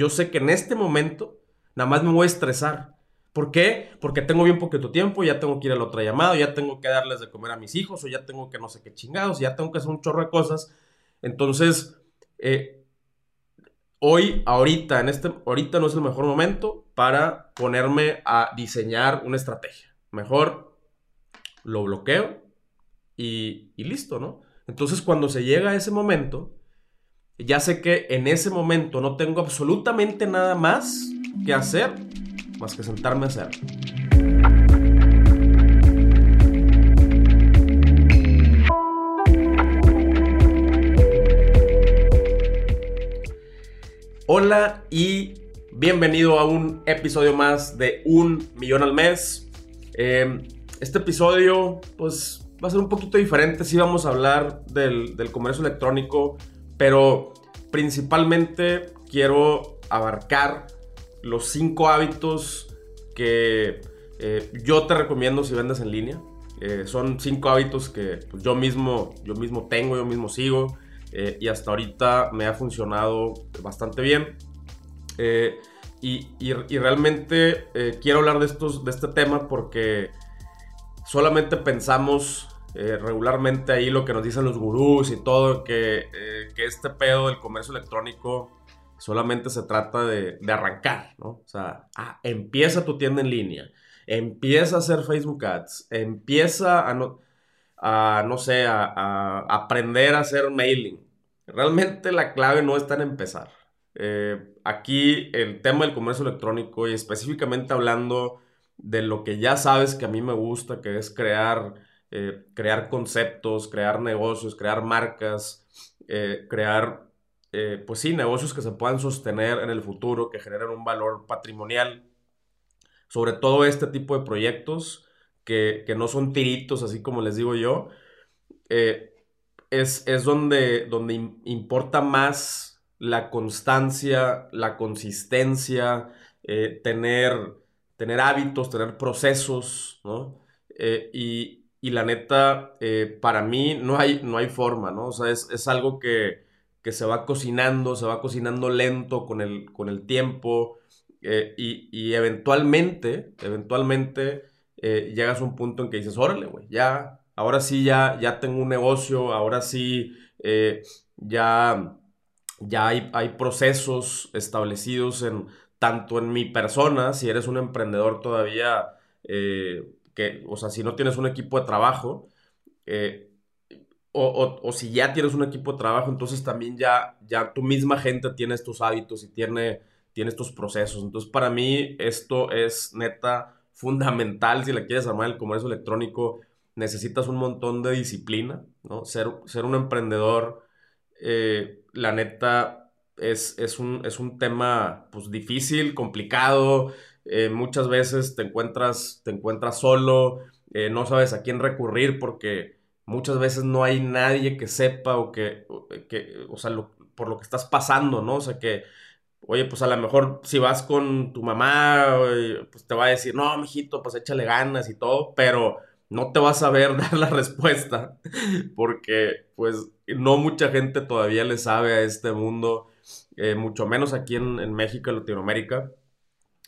yo sé que en este momento nada más me voy a estresar. ¿Por qué? Porque tengo bien poquito tiempo, ya tengo que ir a la otra llamada, ya tengo que darles de comer a mis hijos, o ya tengo que no sé qué chingados, ya tengo que hacer un chorro de cosas. Entonces, eh, hoy, ahorita, en este, ahorita no es el mejor momento para ponerme a diseñar una estrategia. Mejor lo bloqueo y, y listo, ¿no? Entonces, cuando se llega a ese momento, ya sé que en ese momento no tengo absolutamente nada más que hacer más que sentarme a hacer. Hola y bienvenido a un episodio más de Un Millón al Mes. Eh, este episodio pues va a ser un poquito diferente, sí vamos a hablar del comercio electrónico, pero principalmente quiero abarcar los cinco hábitos que eh, yo te recomiendo si vendes en línea. Eh, son cinco hábitos que pues, yo, mismo, yo mismo tengo, yo mismo sigo eh, y hasta ahorita me ha funcionado bastante bien. Y, y, realmente quiero hablar de, estos, de este tema porque solamente pensamos regularmente ahí lo que nos dicen los gurús y todo, que, que este pedo del comercio electrónico Solamente se trata de, arrancar, ¿no? O sea, ah, empieza tu tienda en línea, empieza a hacer Facebook Ads, empieza a, no, a, no sé, a, aprender a hacer mailing. Realmente la clave no está en empezar. Eh, aquí el tema del comercio electrónico y específicamente hablando de lo que ya sabes que a mí me gusta, que es crear, eh, crear conceptos, crear negocios, crear marcas, eh, crear eh, pues sí, negocios que se puedan sostener en el futuro, que generen un valor patrimonial. Sobre todo este tipo de proyectos que, no son tiritos, así como les digo yo, eh, es, donde, donde importa más la constancia, la consistencia, tener, tener hábitos, tener procesos, ¿no? y, la neta, para mí no hay, no hay forma, ¿no? O sea, es, es algo que que se va cocinando, se va cocinando lento con el, con el tiempo eh, y, eventualmente, eventualmente eh, llegas a un punto en que dices, órale, güey, ya, ahora sí ya, ya tengo un negocio, ahora sí eh, ya, ya hay, hay, procesos establecidos en tanto en mi persona, si eres un emprendedor todavía, que, o sea, si no tienes un equipo de trabajo, o, si ya tienes un equipo de trabajo, entonces también ya, ya tu misma gente tiene estos hábitos y tiene, tiene estos procesos. Entonces, para mí, esto es neta fundamental. Si la quieres armar el comercio electrónico, necesitas un montón de disciplina, ¿no? Ser, ser un emprendedor, eh, la neta, es, es, un, es un tema pues, difícil, complicado. Eh, muchas veces te encuentras, te encuentras solo, eh, no sabes a quién recurrir porque muchas veces no hay nadie que sepa o que, que o sea, por lo que estás pasando, ¿no? O sea, que, oye, pues a lo mejor si vas con tu mamá, pues te va a decir, no, mijito, pues échale ganas y todo, pero no te vas a ver dar la respuesta, porque pues no mucha gente todavía le sabe a este mundo, eh, mucho menos aquí en, en México, en Latinoamérica,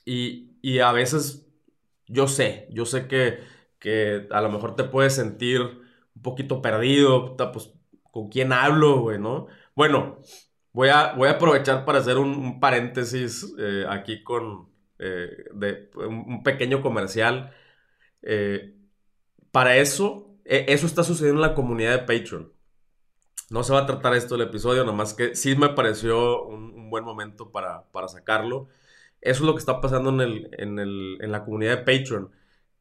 y, y, a veces yo sé, yo sé que, que a lo mejor te puedes sentir un poquito perdido, pues, ¿con quién hablo, güey, no? Bueno, voy a, voy a aprovechar para hacer un, paréntesis eh, aquí con eh, de, un, pequeño comercial. Eh, para eso, e, eso está sucediendo en la comunidad de Patreon. No se va a tratar esto del episodio, nomás que sí me pareció un, buen momento para, para, sacarlo. Eso es lo que está pasando en, el, en, el, en la comunidad de Patreon,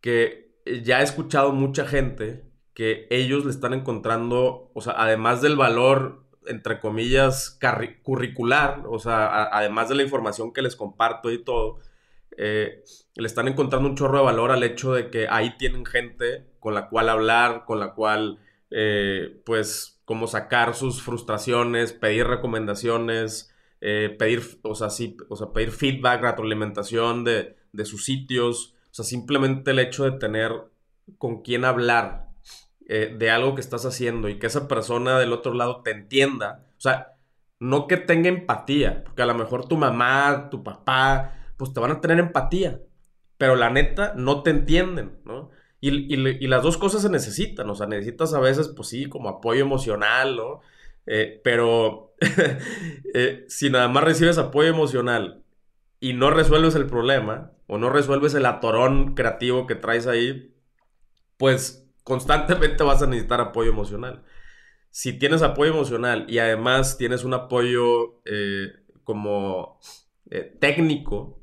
que ya he escuchado mucha gente que ellos le están encontrando, o sea, además del valor, entre comillas, curricular, o sea, además de la información que les comparto y todo, eh, le están encontrando un chorro de valor al hecho de que ahí tienen gente con la cual hablar, con la cual, eh, pues, como sacar sus frustraciones, pedir recomendaciones, eh, pedir, o sea, sí, o sea, pedir feedback, retroalimentación de, de sus sitios, o sea, simplemente el hecho de tener con quién hablar eh, de algo que estás haciendo y que esa persona del otro lado te entienda. O sea, no que tenga empatía, porque a lo mejor tu mamá, tu papá, pues te van a tener empatía, pero la neta no te entienden, ¿no? Y, las dos cosas se necesitan, o sea, necesitas a veces, pues sí, como apoyo emocional, ¿no? Eh, pero eh, si nada más recibes apoyo emocional y no resuelves el problema, o no resuelves el atorón creativo que traes ahí, pues constantemente vas a necesitar apoyo emocional. Si tienes apoyo emocional y además tienes un apoyo eh, como técnico.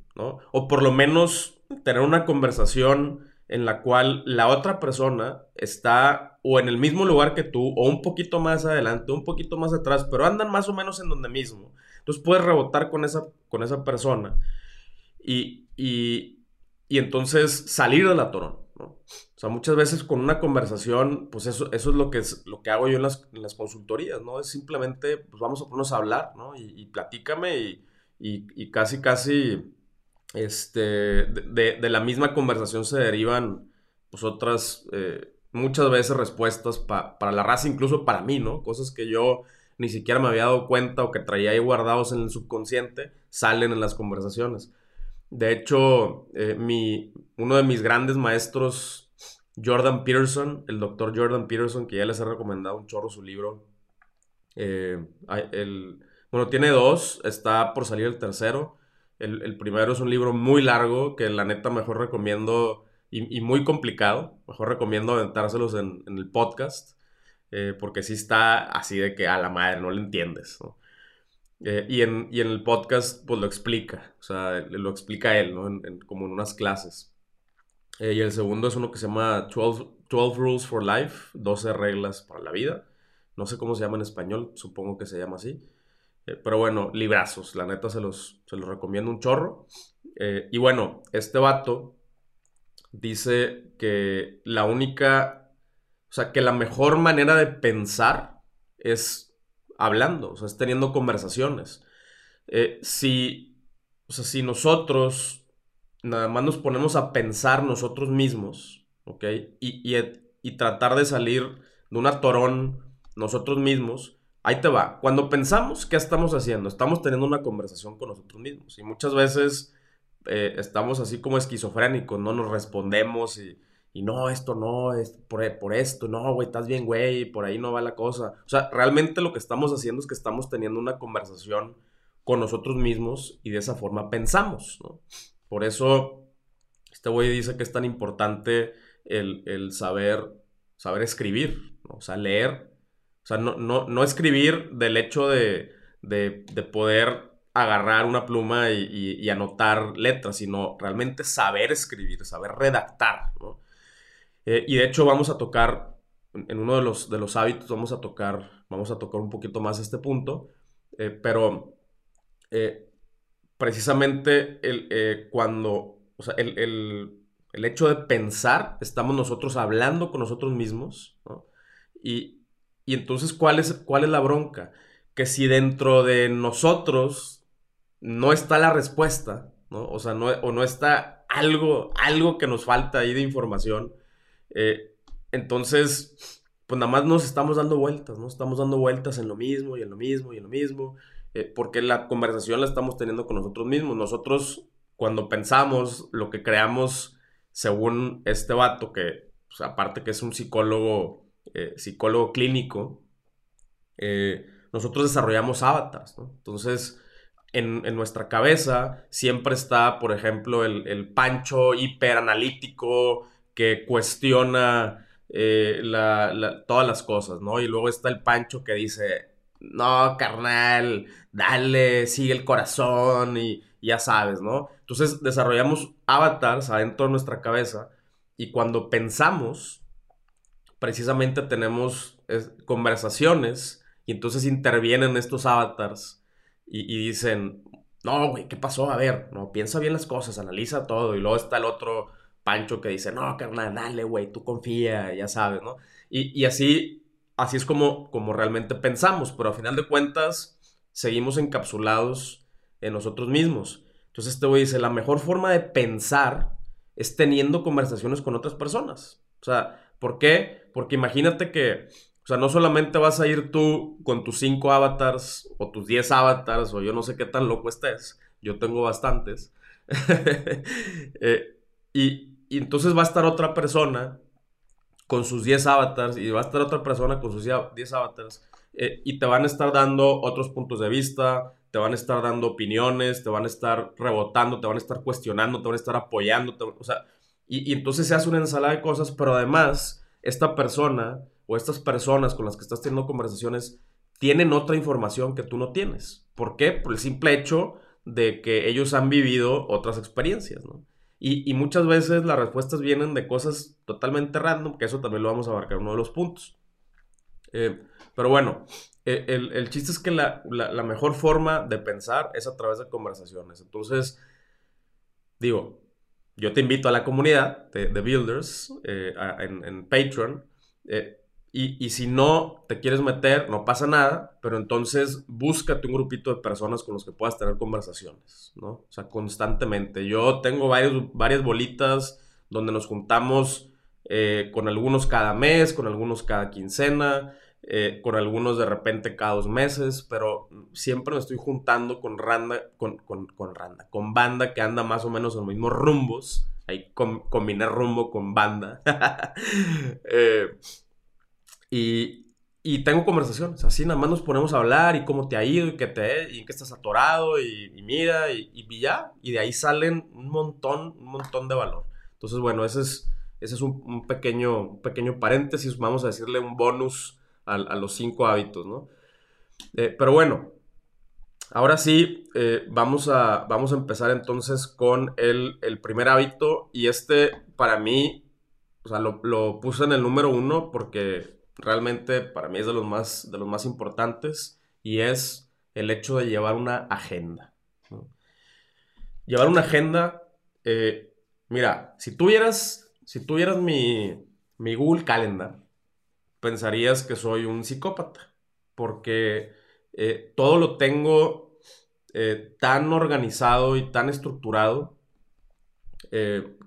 O por lo menos tener una conversación en la cual la otra persona está o en el mismo lugar que tú o un poquito más adelante, un poquito más atrás, pero andan más o menos en donde mismo. Entonces puedes rebotar con esa, con esa persona y, y, y entonces salir del atorón. ¿no? O sea, muchas veces con una conversación, pues eso, eso es, lo que es lo que hago yo en las, en las consultorías, ¿no? Es simplemente, pues vamos a ponernos a hablar, ¿no? Y, y platícame y, y, casi, casi este, de, la misma conversación se derivan pues otras, eh, muchas veces respuestas para la raza, incluso para mí, ¿no? Cosas que yo ni siquiera me había dado cuenta o que traía ahí guardados en el subconsciente, salen en las conversaciones. De hecho, eh, mi, uno de mis grandes maestros, Jordan Peterson, el doctor Jordan Peterson, que ya les he recomendado un chorro su libro. Eh, el, bueno, tiene dos, está por salir el tercero. El, primero es un libro muy largo que la neta mejor recomiendo y, muy complicado. Mejor recomiendo aventárselos en, el podcast. Eh, porque sí está así de que a la madre no le entiendes. Eh, y, en, el podcast pues lo explica. O sea, lo explica él, ¿no? como en unas clases. Eh, y el segundo es uno que se llama 12, 12 Rules for Life, 12 reglas para la vida. No sé cómo se llama en español, supongo que se llama así. Eh, pero bueno, librazos, la neta se los, se los recomiendo un chorro. Eh, y bueno, este vato dice que la única, o sea, que la mejor manera de pensar es hablando, o sea, es teniendo conversaciones. Eh, si, o sea, si nosotros nada más nos ponemos a pensar nosotros mismos, ¿ok? Y, y, y tratar de salir de un atorón nosotros mismos, ahí te va. Cuando pensamos, ¿qué estamos haciendo? Estamos teniendo una conversación con nosotros mismos. Y muchas veces eh, estamos así como esquizofrénicos, no nos respondemos y, no, esto no, es por, por esto, no, güey, estás bien, güey, por ahí no va la cosa. O sea, realmente lo que estamos haciendo es que estamos teniendo una conversación con nosotros mismos y de esa forma pensamos. Por eso, este güey dice que es tan importante el, saber, saber escribir, o sea, leer sea, no, escribir del hecho de, poder agarrar una pluma y, anotar letras, sino realmente saber escribir, saber redactar. Eh, y de hecho vamos a tocar, en uno de los, de los hábitos vamos a tocar, vamos a tocar un poquito más este punto, eh, pero eh, precisamente el, cuando, o sea, el, el, hecho de pensar, estamos nosotros hablando con nosotros mismos, Y, y entonces, ¿cuál es, cuál es la bronca? Que si dentro de nosotros no está la respuesta, ¿no? O sea, no, o no está algo, algo que nos falta ahí de información, eh, entonces, pues nada más nos estamos dando vueltas, ¿no? Estamos dando vueltas en lo mismo y en lo mismo y en lo mismo, eh, porque la conversación la estamos teniendo con nosotros mismos. Nosotros, cuando pensamos lo que creamos, según este vato, que pues, aparte que es un psicólogo eh, psicólogo clínico, eh, nosotros desarrollamos avatars, Entonces, en, nuestra cabeza siempre está, por ejemplo, el, pancho hiperanalítico que cuestiona eh, todas las cosas, ¿no? Y luego está el pancho que dice, no, carnal, dale, sigue el corazón y, y ya sabes, ¿no? Entonces desarrollamos avatars adentro de nuestra cabeza y cuando pensamos, precisamente tenemos conversaciones y entonces intervienen estos avatars y, dicen, no, güey, ¿qué pasó? A ver, no, piensa bien las cosas, analiza todo. Y luego está el otro Pancho que dice, no, carnal, dale, güey, tú confía, ya sabes, ¿no? Y, así, así es como, como realmente pensamos, pero a final de cuentas seguimos encapsulados en nosotros mismos. Entonces este güey dice, la mejor forma de pensar es teniendo conversaciones con otras personas. O sea, ¿por qué? Porque imagínate que, o sea, no solamente vas a ir tú con tus 5 avatars o tus 10 avatars o yo no sé qué tan loco estés. Yo tengo bastantes. Eh, y, y entonces va a estar otra persona con sus 10 avatars y va a estar otra persona con sus 10 avatars eh, y te van a estar dando otros puntos de vista, te van a estar dando opiniones, te van a estar rebotando, te van a estar cuestionando, te van a estar apoyando, o sea, y, entonces se hace una ensalada de cosas, pero además esta persona o estas personas con las que estás teniendo conversaciones tienen otra información que tú no tienes. ¿Por qué? Por el simple hecho de que ellos han vivido otras experiencias. Y, muchas veces las respuestas vienen de cosas totalmente random, que eso también lo vamos a abarcar uno de los puntos. Eh, pero bueno, e, el, chiste es que la, mejor forma de pensar es a través de conversaciones. Entonces, digo, yo te invito a la comunidad de, Builders eh, en, Patreon. Eh, y, si no te quieres meter, no pasa nada, pero entonces búscate un grupito de personas con los que puedas tener conversaciones, ¿no? O sea, constantemente. Yo tengo varios, varias bolitas donde nos juntamos eh, con algunos cada mes, con algunos cada quincena, eh, con algunos de repente cada dos meses, pero siempre me estoy juntando con randa, con, con, con randa, con banda que anda más o menos en los mismos rumbos. Ahí combiné rumbo con banda. eh, y, y tengo conversaciones, así nada más nos ponemos a hablar y cómo te ha ido y qué te y en qué estás atorado y, mira y, y, ya, y de ahí salen un montón, un montón de valor. Entonces, bueno, ese es, ese es un, pequeño, pequeño paréntesis, vamos a decirle un bonus a, los cinco hábitos, ¿no? Eh, pero bueno, ahora sí, eh, vamos, a, vamos a empezar entonces con el, el, primer hábito y este para mí, o sea, lo, lo puse en el número uno porque realmente para mí es de los más, de los más importantes y es el hecho de llevar una agenda. Llevar una agenda, eh, mira, si tuvieras, si tuvieras mi, mi Google Calendar, pensarías que soy un psicópata, porque eh, todo lo tengo eh, tan organizado y tan estructurado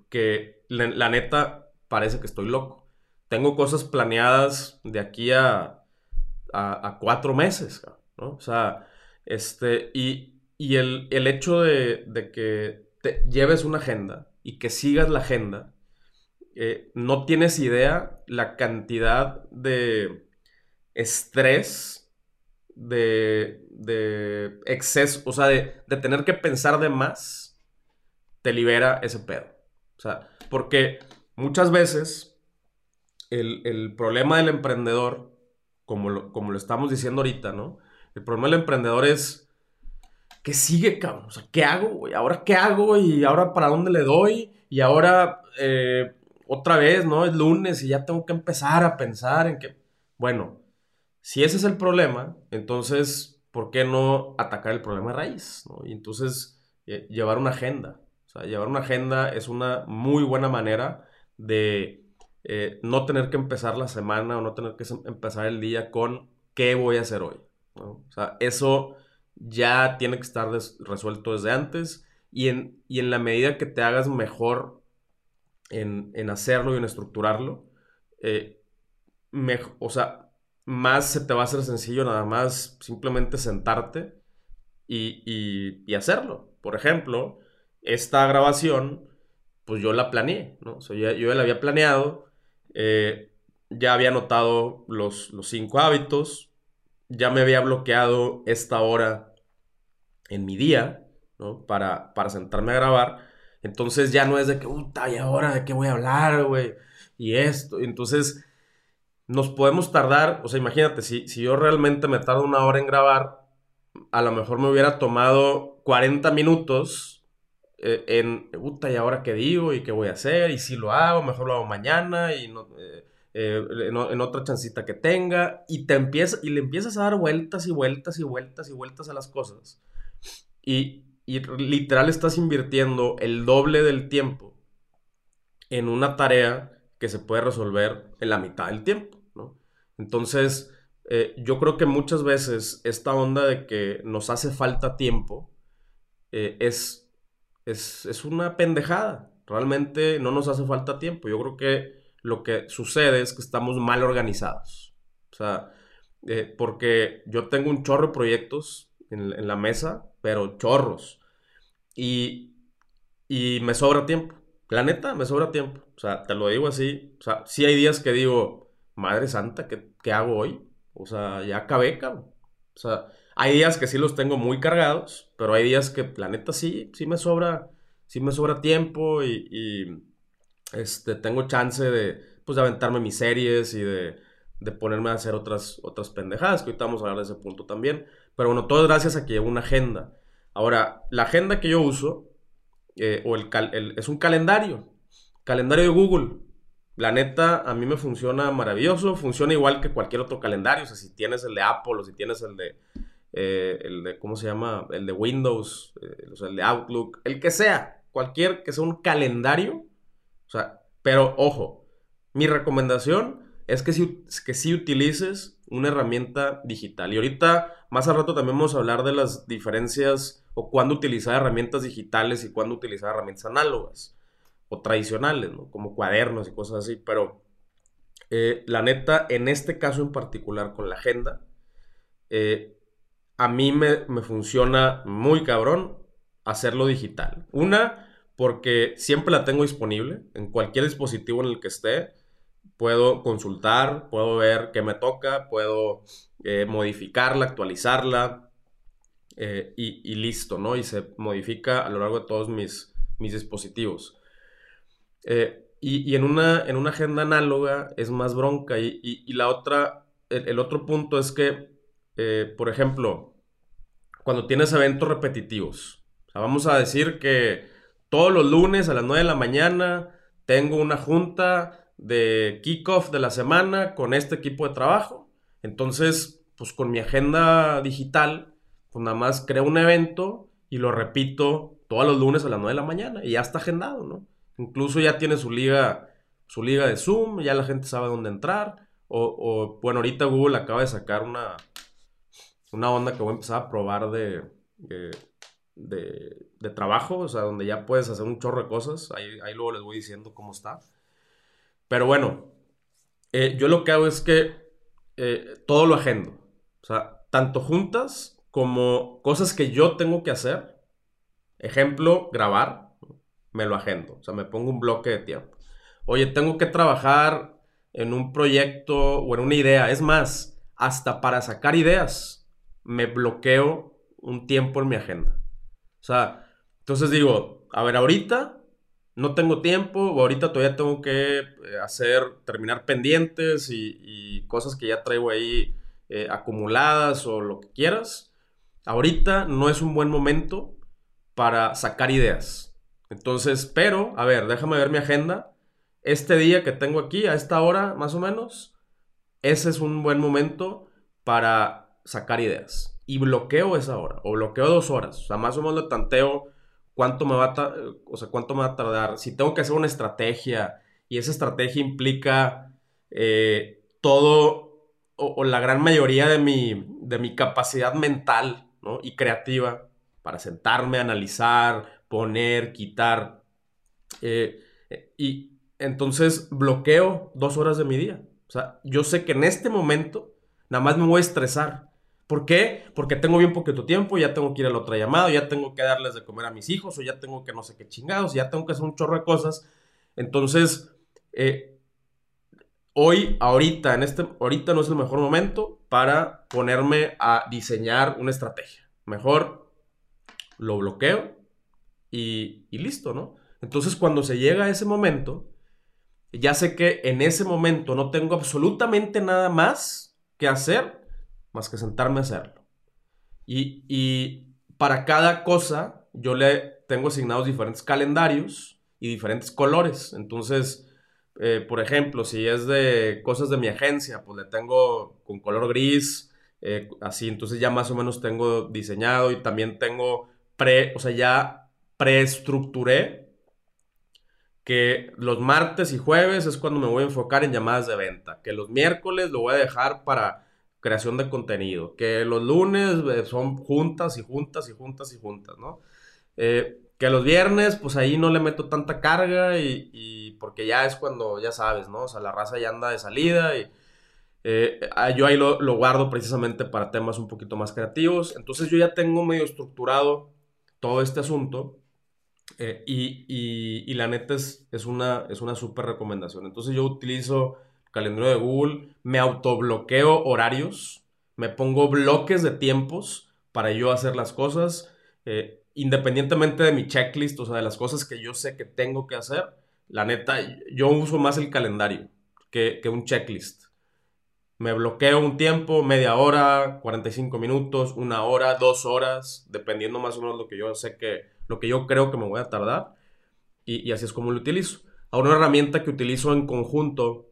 que la, neta parece que estoy loco tengo cosas planeadas de aquí a, a, cuatro meses, ¿no? O sea, este, y, y el, hecho de, que te lleves una agenda y que sigas la agenda, eh, no tienes idea la cantidad de estrés, de, de exceso, o sea, de, de tener que pensar de más, te libera ese pedo. O sea, porque muchas veces el, problema del emprendedor, como lo, como lo estamos diciendo ahorita, ¿no? El problema del emprendedor es, ¿qué sigue, cabrón? O sea, ¿qué hago, güey? ¿Ahora qué hago? ¿Y ahora para dónde le doy? Y ahora, eh, otra vez, ¿no? Es lunes y ya tengo que empezar a pensar en que, bueno, si ese es el problema, entonces, ¿por qué no atacar el problema de raíz? ¿no? Y entonces, eh, llevar una agenda. O sea, llevar una agenda es una muy buena manera de eh, no tener que empezar la semana o no tener que empezar el día con qué voy a hacer hoy. O sea, eso ya tiene que estar resuelto desde antes y en, y en la medida que te hagas mejor en, hacerlo y en estructurarlo, eh, o sea, más se te va a hacer sencillo nada más simplemente sentarte y, hacerlo. Por ejemplo, esta grabación, pues yo la planeé, ¿no? Yo, la había planeado, eh, ya había notado los, los cinco hábitos, ya me había bloqueado esta hora en mi día, ¿no? Para, para sentarme a grabar. Entonces ya no es de que, puta, ¿y ahora de qué voy a hablar, güey? Y esto. Entonces nos podemos tardar, o sea, imagínate, si, si yo realmente me tardo una hora en grabar, a lo mejor me hubiera tomado 40 minutos eh, en, puta, ¿y ahora qué digo? ¿Y qué voy a hacer? ¿Y si lo hago? Mejor lo hago mañana y no, eh, eh, en, otra chancita que tenga. Y, te empieza, y le empiezas a dar vueltas y vueltas y vueltas y vueltas a las cosas. Y, y literal estás invirtiendo el doble del tiempo en una tarea que se puede resolver en la mitad del tiempo, ¿no? Entonces, yo creo que muchas veces esta onda de que nos hace falta tiempo es es, una pendejada. Realmente no nos hace falta tiempo. Yo creo que lo que sucede es que estamos mal organizados. O sea, eh, porque yo tengo un chorro de proyectos en, la mesa, pero chorros. Y, y me sobra tiempo. La neta, me sobra tiempo. O sea, te lo digo así. O sea, sí hay días que digo, Madre Santa, ¿qué, qué hago hoy? O sea, ya acabé, cabrón. O sea, hay días que sí los tengo muy cargados, pero hay días que, la neta, sí, sí me sobra, sí me sobra tiempo y, este, tengo chance de, pues, de aventarme mis series y de, de ponerme a hacer otras, otras pendejadas, que ahorita vamos a hablar de ese punto también. Pero bueno, todo es gracias a que llevo una agenda. Ahora, la agenda que yo uso, eh, o el, es un calendario, calendario de Google. La neta, a mí me funciona maravilloso, funciona igual que cualquier otro calendario, o sea, si tienes el de Apple o si tienes el de, eh, ¿cómo se llama? El de Windows, eh, o sea, el de Outlook, el que sea, cualquier que sea un calendario, o sea, pero ojo, mi recomendación es que si, que si utilices una herramienta digital. Y ahorita, más al rato, también vamos a hablar de las diferencias o cuándo utilizar herramientas digitales y cuándo utilizar herramientas análogas o tradicionales. Como cuadernos y cosas así. Pero eh, la neta, en este caso en particular con la agenda, eh, a mí me, me funciona muy cabrón hacerlo digital. Una, porque siempre la tengo disponible en cualquier dispositivo en el que esté puedo consultar, puedo ver qué me toca, puedo eh, modificarla, actualizarla eh, y, listo, ¿no? Y se modifica a lo largo de todos mis, mis dispositivos. Eh, y, en, una, en una agenda análoga es más bronca. Y, la otra, el, otro punto es que, por ejemplo, cuando tienes eventos repetitivos, vamos a decir que todos los lunes a las 9 de la mañana tengo una junta de kickoff de la semana con este equipo de trabajo. Entonces, pues con mi agenda digital, pues nada más creo un evento y lo repito todos los lunes a las 9 de la mañana y ya está agendado, ¿no? Incluso ya tiene su liga, su liga de Zoom, ya la gente sabe dónde entrar. O, bueno, ahorita Google acaba de sacar una, una onda que voy a empezar a probar de, de, trabajo, o sea, donde ya puedes hacer un chorro de cosas. Ahí, ahí luego les voy diciendo cómo está. Pero bueno, eh, yo lo que hago es que eh, todo lo agendo. O sea, tanto juntas como cosas que yo tengo que hacer. Ejemplo, grabar, me lo agendo. O sea, me pongo un bloque de tiempo. Oye, tengo que trabajar en un proyecto o en una idea. Es más, hasta para sacar ideas, me bloqueo un tiempo en mi agenda. O sea, entonces digo, a ver, ahorita no tengo tiempo, ahorita todavía tengo que eh, hacer, terminar pendientes y, cosas que ya traigo ahí eh, acumuladas o lo que quieras. Ahorita no es un buen momento para sacar ideas. Entonces, pero, a ver, déjame ver mi agenda. Este día que tengo aquí, a esta hora más o menos, ese es un buen momento para sacar ideas. Y bloqueo esa hora, o bloqueo dos horas. O sea, más o menos lo tanteo cuánto me va a, o sea, cuánto me va a tardar, si tengo que hacer una estrategia y esa estrategia implica eh, todo o, la gran mayoría de mi, de mi capacidad mental y creativa para sentarme, analizar, poner, quitar. Eh, y entonces bloqueo dos horas de mi día. O sea, yo sé que en este momento nada más me voy a estresar ¿Por qué? Porque tengo bien poquito tiempo, ya tengo que ir a la otra llamada, ya tengo que darles de comer a mis hijos, o ya tengo que no sé qué chingados, ya tengo que hacer un chorro de cosas. Entonces, eh, hoy, ahorita, en este, ahorita no es el mejor momento para ponerme a diseñar una estrategia. Mejor lo bloqueo y, y listo, ¿no? Entonces, cuando se llega a ese momento, ya sé que en ese momento no tengo absolutamente nada más que hacer más que sentarme a hacerlo. Y, para cada cosa yo le tengo asignados diferentes calendarios y diferentes colores. Entonces, eh, por ejemplo, si es de cosas de mi agencia, pues le tengo con color gris, eh, así, entonces ya más o menos tengo diseñado y también tengo pre, o sea, ya preestructuré que los martes y jueves es cuando me voy a enfocar en llamadas de venta, que los miércoles lo voy a dejar para creación de contenido, que los lunes eh, son juntas y juntas y juntas y juntas, ¿no? Eh, que los viernes, pues ahí no le meto tanta carga y, porque ya es cuando, ya sabes, ¿no? O sea, la raza ya anda de salida y, Eh, yo ahí lo, guardo precisamente para temas un poquito más creativos. Entonces yo ya tengo medio estructurado todo este asunto. Eh, y, la neta es, es una es una súper recomendación. Entonces yo utilizo calendario de Google, me autobloqueo horarios, me pongo bloques de tiempos para yo hacer las cosas, eh, independientemente de mi checklist, o sea, de las cosas que yo sé que tengo que hacer. La neta, yo uso más el calendario que, que un checklist. Me bloqueo un tiempo, media hora, 45 minutos, una hora, dos horas, dependiendo más o menos lo que yo sé que, lo que yo creo que me voy a tardar. Y, así es como lo utilizo. Ahora una herramienta que utilizo en conjunto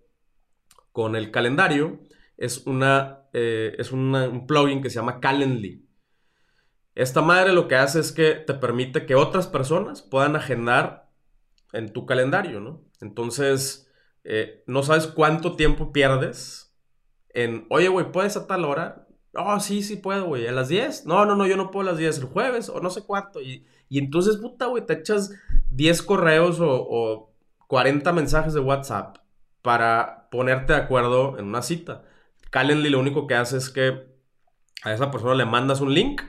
con el calendario es, una, eh, es un plugin que se llama Calendly. Esta madre lo que hace es que te permite que otras personas puedan agendar en tu calendario, ¿no? Entonces, eh, no sabes cuánto tiempo pierdes en, oye, güey, ¿puedes a tal hora? Oh, sí, sí puedo, güey. ¿A las 10? No, no, no, yo no puedo a las 10. El jueves o no sé cuánto. Y, entonces, puta, güey, te echas 10 correos o, o 40 mensajes de WhatsApp para ponerte de acuerdo en una cita. Calendly lo único que hace es que a esa persona le mandas un link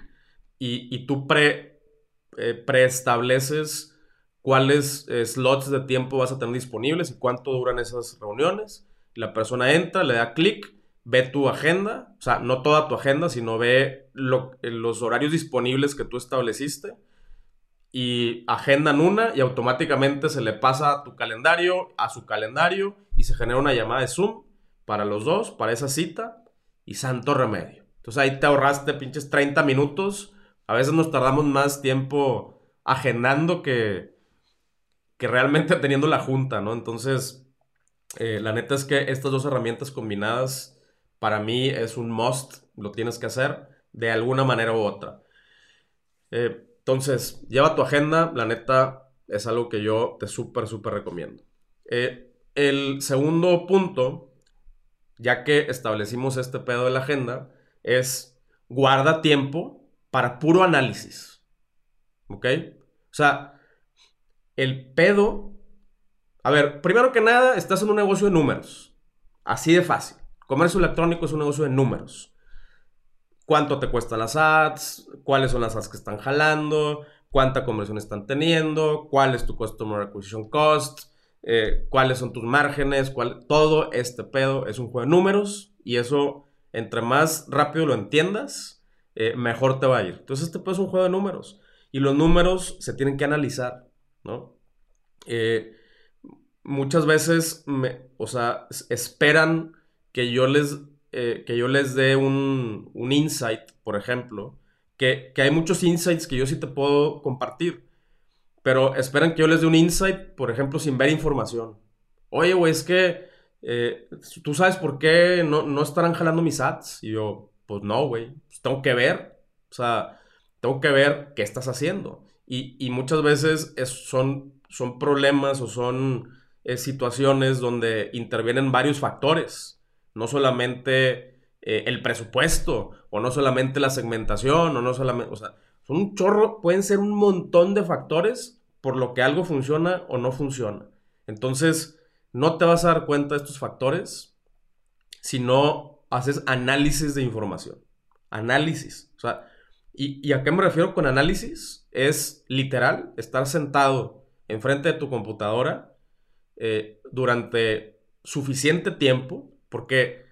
y, tú eh, preestableces cuáles eh, slots de tiempo vas a tener disponibles y cuánto duran esas reuniones. La persona entra, le da clic, ve tu agenda, o sea, no toda tu agenda, sino ve los horarios disponibles que tú estableciste y agendan una y automáticamente se le pasa tu calendario, a su calendario y se genera una llamada de Zoom para los dos, para esa cita y santo remedio. Entonces ahí te ahorraste pinches 30 minutos a veces nos tardamos más tiempo agendando que, que realmente teniendo la junta, ¿no? Entonces, eh, la neta es que estas dos herramientas combinadas, para mí es un must, lo tienes que hacer de alguna manera u otra. Eh, entonces, lleva tu agenda, la neta es algo que yo te súper, súper recomiendo. Eh, el segundo punto, ya que establecimos este pedo de la agenda, es guarda tiempo para puro análisis. ¿Ok? O sea, el pedo... A ver, primero que nada, estás en un negocio de números. Así de fácil. Comercio electrónico es un negocio de números. ¿Cuánto te cuestan las ads? ¿Cuáles son las ads que están jalando? ¿Cuánta conversión están teniendo? ¿Cuál es tu Customer Acquisition Cost? Eh, ¿Cuáles son tus márgenes? ¿Cuál? Todo este pedo es un juego de números y eso, entre más rápido lo entiendas, eh, mejor te va a ir. Entonces, este pues, es un juego de números. Y los números se tienen que analizar, ¿no? Eh, muchas veces, o sea, esperan que yo les, eh, que yo les dé un, un insight, por ejemplo, que, que, hay muchos insights que yo sí te puedo compartir, pero esperan que yo les dé un insight, por ejemplo, sin ver información. Oye, güey, es que tú sabes por qué no, no estarán jalando mis ads. Y yo, pues no, güey. Pues tengo que ver. O sea, tengo que ver qué estás haciendo. Y, muchas veces son, son problemas o son eh, situaciones donde intervienen varios factores. No solamente eh, el presupuesto, o no solamente la segmentación, o no solamente. O sea, son un chorro, pueden ser un montón de factores por lo que algo funciona o no funciona. Entonces, no te vas a dar cuenta de estos factores si no haces análisis de información. Análisis. O sea, ¿y, a qué me refiero con análisis? Es literal estar sentado enfrente de tu computadora eh, durante suficiente tiempo, porque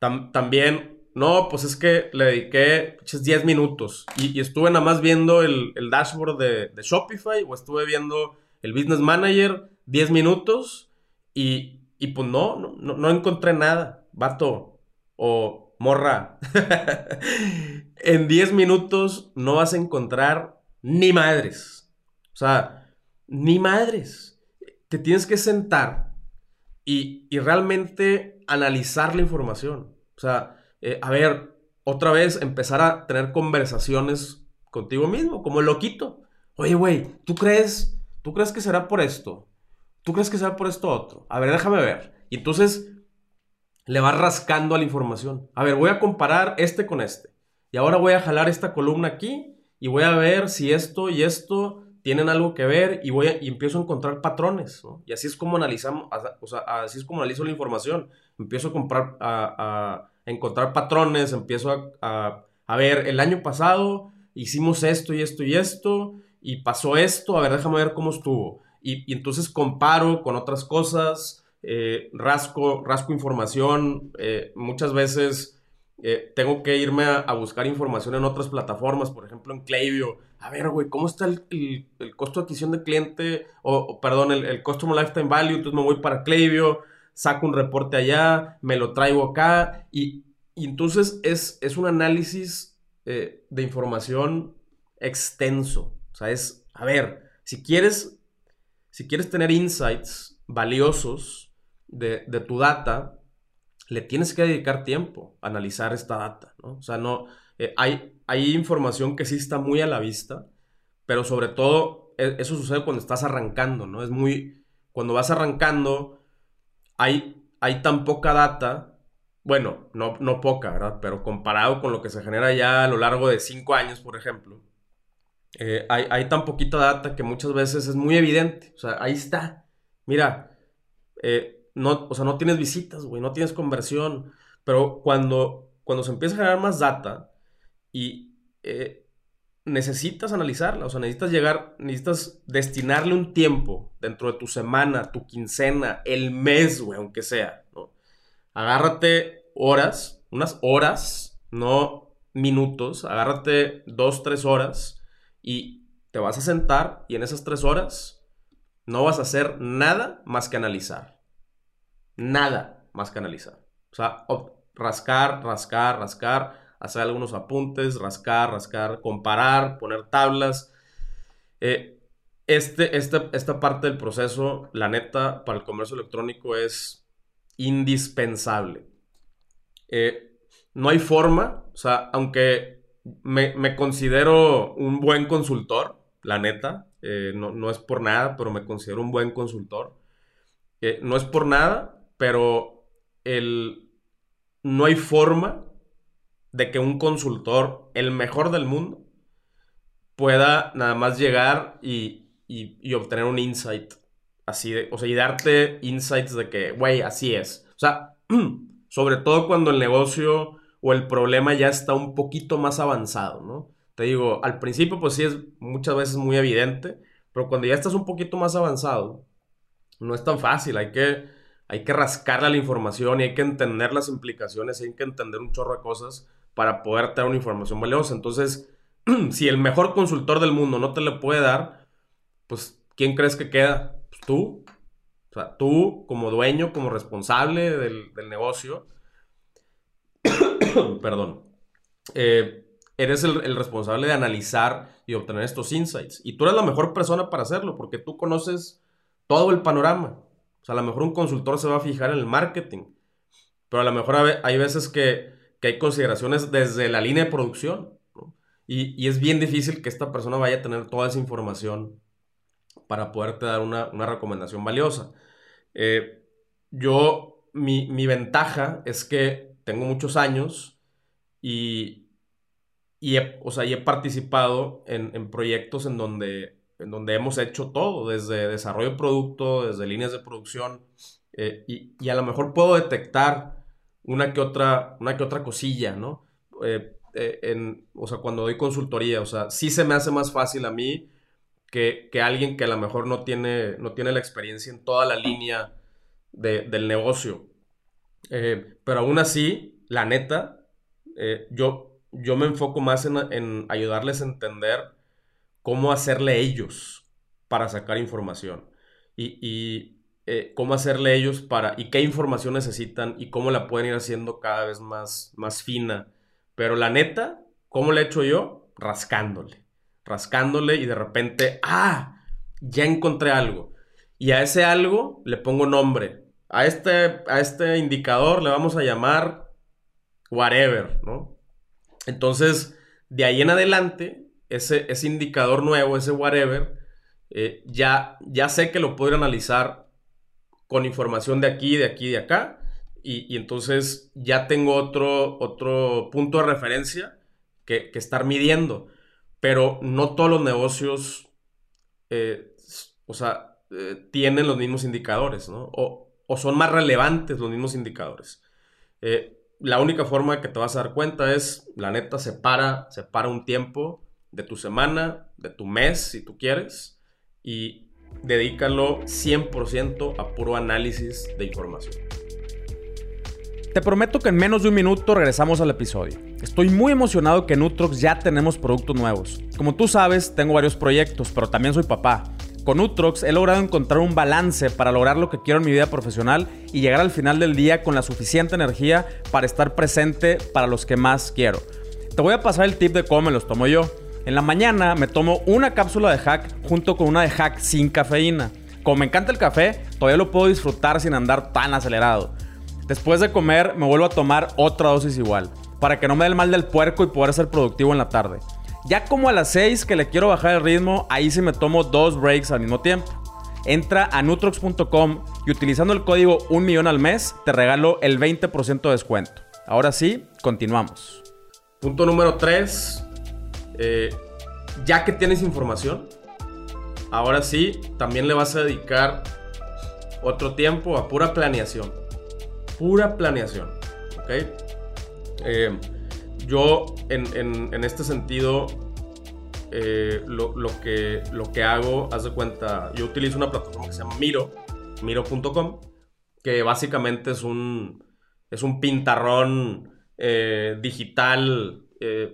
también, no, pues es que le dediqué 10 minutos y, estuve nada más viendo el, dashboard de, Shopify o estuve viendo el Business Manager 10 minutos y, y pues no, no, no encontré nada. Vato, o morra, en 10 minutos no vas a encontrar ni madres. O sea, ni madres. Te tienes que sentar y, realmente analizar la información. O sea, eh, a ver, otra vez empezar a tener conversaciones contigo mismo, como el loquito. Oye, güey, ¿tú crees, ¿tú crees que será por esto? ¿Tú crees que será por esto otro? A ver, déjame ver. Y entonces le va rascando a la información. A ver, voy a comparar este con este. Y ahora voy a jalar esta columna aquí y voy a ver si esto y esto tienen algo que ver y voy y empiezo a encontrar patrones, ¿no? Y así es como analizamos, o sea, así es como analizo la información. Empiezo a comprar, a, encontrar patrones, empiezo a, a, ver, el año pasado hicimos esto y esto y esto, y pasó esto, a ver, déjame ver cómo estuvo. Y, y entonces comparo con otras cosas, eh, rasco, rasco información, eh, muchas veces eh, tengo que irme a, buscar información en otras plataformas, por ejemplo en Klaviyo. A ver, güey, ¿cómo está el, costo de adquisición de cliente? O, perdón, el, el, Customer Lifetime Value. Entonces me voy para Klaviyo, saco un reporte allá, me lo traigo acá. Y, entonces es, es, un análisis eh, de información extenso. O sea, es, a ver, si quieres, si quieres tener insights valiosos de, de tu data, le tienes que dedicar tiempo a analizar esta data. O sea, no, eh, hay, hay información que sí está muy a la vista, pero sobre todo e, eso sucede cuando estás arrancando, ¿no? Es muy, cuando vas arrancando, hay, hay tan poca data, bueno, no, no poca, ¿verdad? Pero comparado con lo que se genera ya a lo largo de cinco años, por ejemplo, eh, hay, hay, tan poquita data que muchas veces es muy evidente, o sea, ahí está, mira, eh, no, o sea, no tienes visitas, güey, no tienes conversión. Pero cuando, cuando se empieza a generar más data y eh, necesitas analizarla, o sea, necesitas llegar, necesitas destinarle un tiempo dentro de tu semana, tu quincena, el mes, güey, aunque sea. Agárrate horas, unas horas, no minutos, agárrate dos, tres horas y te vas a sentar y en esas tres horas no vas a hacer nada más que analizar nada más que analizar. O sea, rascar, rascar, rascar, hacer algunos apuntes, rascar, rascar, comparar, poner tablas. Eh, este, este, esta parte del proceso, la neta, para el comercio electrónico es indispensable. Eh, no hay forma, o sea, aunque me, considero un buen consultor, la neta, eh, no, no, es por nada, pero me considero un buen consultor. no es por nada, pero el, no hay forma de que un consultor, el mejor del mundo, pueda nada más llegar y, obtener un insight así de, o sea, y darte insights de que, güey, así es. O sea, sobre todo cuando el negocio o el problema ya está un poquito más avanzado, ¿no? Te digo, al principio pues sí es muchas veces muy evidente, pero cuando ya estás un poquito más avanzado, no es tan fácil, hay que hay que rascarle la información y hay que entender las implicaciones, hay que entender un chorro de cosas para poder tener una información valiosa. Entonces, si el mejor consultor del mundo no te le puede dar, pues, ¿quién crees que queda? Pues tú. O sea, tú como dueño, como responsable del, negocio, perdón, eh, eres el, el, responsable de analizar y obtener estos insights. Y tú eres la mejor persona para hacerlo porque tú conoces todo el panorama. O sea, a lo mejor un consultor se va a fijar en el marketing, pero a lo mejor hay veces que, hay consideraciones desde la línea de producción. Y, es bien difícil que esta persona vaya a tener toda esa información para poderte dar una, recomendación valiosa. Eh, yo, mi, ventaja es que tengo muchos años y, y, he, o sea, he participado en, en proyectos en donde en donde hemos hecho todo, desde desarrollo de producto, desde líneas de producción, eh, y, a lo mejor puedo detectar una que otra, una que otra cosilla, ¿no? Eh, eh, o sea, cuando doy consultoría, o sea, sí se me hace más fácil a mí que, alguien que a lo mejor no tiene, no tiene la experiencia en toda la línea del negocio. pero aún así, la neta, yo, yo me enfoco más en, en ayudarles a entender cómo hacerle ellos para sacar información y, eh, cómo hacerle ellos para y qué información necesitan y cómo la pueden ir haciendo cada vez más, más fina. Pero la neta, ¿cómo le he hecho yo? Rascándole, rascándole y de repente, ah, ya encontré algo. Y a ese algo le pongo nombre. A este, a este indicador le vamos a llamar whatever, ¿no? Entonces, de ahí en adelante, ese, indicador nuevo, ese whatever, eh, ya, ya sé que lo puedo analizar con información de aquí, de aquí, de acá, y, entonces ya tengo otro, otro punto de referencia que, estar midiendo. Pero no todos los negocios eh, o sea, eh, tienen los mismos indicadores, ¿no? O, son más relevantes los mismos indicadores. la única forma que te vas a dar cuenta es, la neta, separa, separa un tiempo de tu semana, de tu mes, si tú quieres, y dedícalo 100% a puro análisis de información. Te prometo que en menos de un minuto regresamos al episodio. Estoy muy emocionado que en Nutrox ya tenemos productos nuevos. Como tú sabes, tengo varios proyectos, pero también soy papá. Con Nutrox he logrado encontrar un balance para lograr lo que quiero en mi vida profesional y llegar al final del día con la suficiente energía para estar presente para los que más quiero. Te voy a pasar el tip de cómo me los tomo yo. En la mañana me tomo una cápsula de hack junto con una de hack sin cafeína. Como me encanta el café, todavía lo puedo disfrutar sin andar tan acelerado. Después de comer me vuelvo a tomar otra dosis igual, para que no me dé el mal del puerco y poder ser productivo en la tarde. Ya como a las 6 que le quiero bajar el ritmo, ahí sí me tomo dos breaks al mismo tiempo. Entra a nutrox.com y utilizando el código 1 millón al mes te regalo el 20% de descuento. Ahora sí, continuamos. Punto número 3. Eh, ya que tienes información, ahora sí, también le vas a dedicar otro tiempo a pura planeación. Pura planeación. Eh, yo, en, este sentido, eh, lo, que, lo que hago, haz de cuenta, yo utilizo una plataforma que se llama Miro, miro.com, que básicamente es un, es un pintarrón digital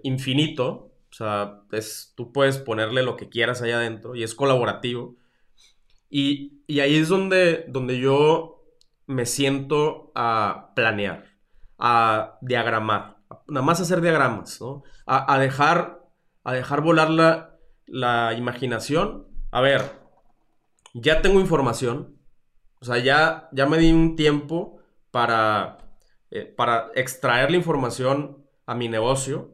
infinito o sea, es, tú puedes ponerle lo que quieras allá adentro y es colaborativo. Y, ahí es donde, donde yo me siento a planear, a diagramar, nada más hacer diagramas, ¿no? A, dejar, a dejar volar la, la imaginación. A ver, ya tengo información, o sea, ya, ya me di un tiempo para, eh, para extraer la información a mi negocio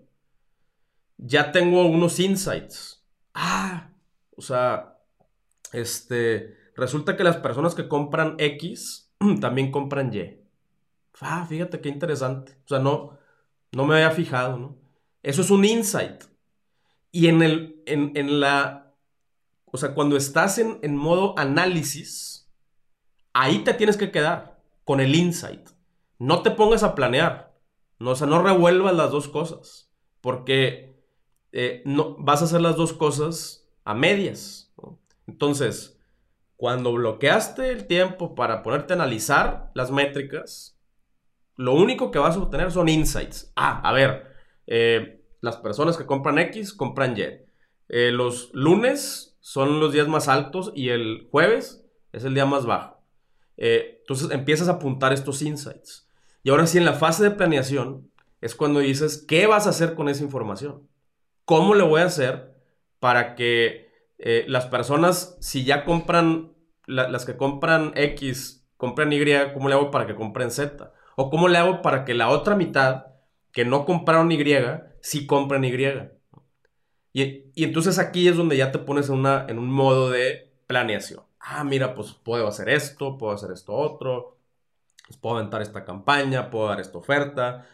ya tengo unos insights. Ah, o sea, este, resulta que las personas que compran X también compran Y. Ah, fíjate qué interesante. O sea, no, no me había fijado, ¿no? Eso es un insight. Y en el, en, la, o sea, cuando estás en, en modo análisis, ahí te tienes que quedar con el insight. No te pongas a planear. No, o sea, no revuelvas las dos cosas. Porque eh, no, vas a hacer las dos cosas a medias. Entonces, cuando bloqueaste el tiempo para ponerte a analizar las métricas, lo único que vas a obtener son insights. Ah, a ver, eh, las personas que compran X compran Y. Eh, los lunes son los días más altos y el jueves es el día más bajo. entonces empiezas a apuntar estos insights. Y ahora sí, en la fase de planeación es cuando dices, ¿qué vas a hacer con esa información? ¿Cómo le voy a hacer para que eh, las personas, si ya compran, las que compran X, compren Y, ¿cómo le hago para que compren Z? ¿O cómo le hago para que la otra mitad, que no compraron Y, sí compren Y? Y, entonces aquí es donde ya te pones en, una, en un modo de planeación. Ah, mira, pues puedo hacer esto, puedo hacer esto otro, pues puedo aventar esta campaña, puedo dar esta oferta.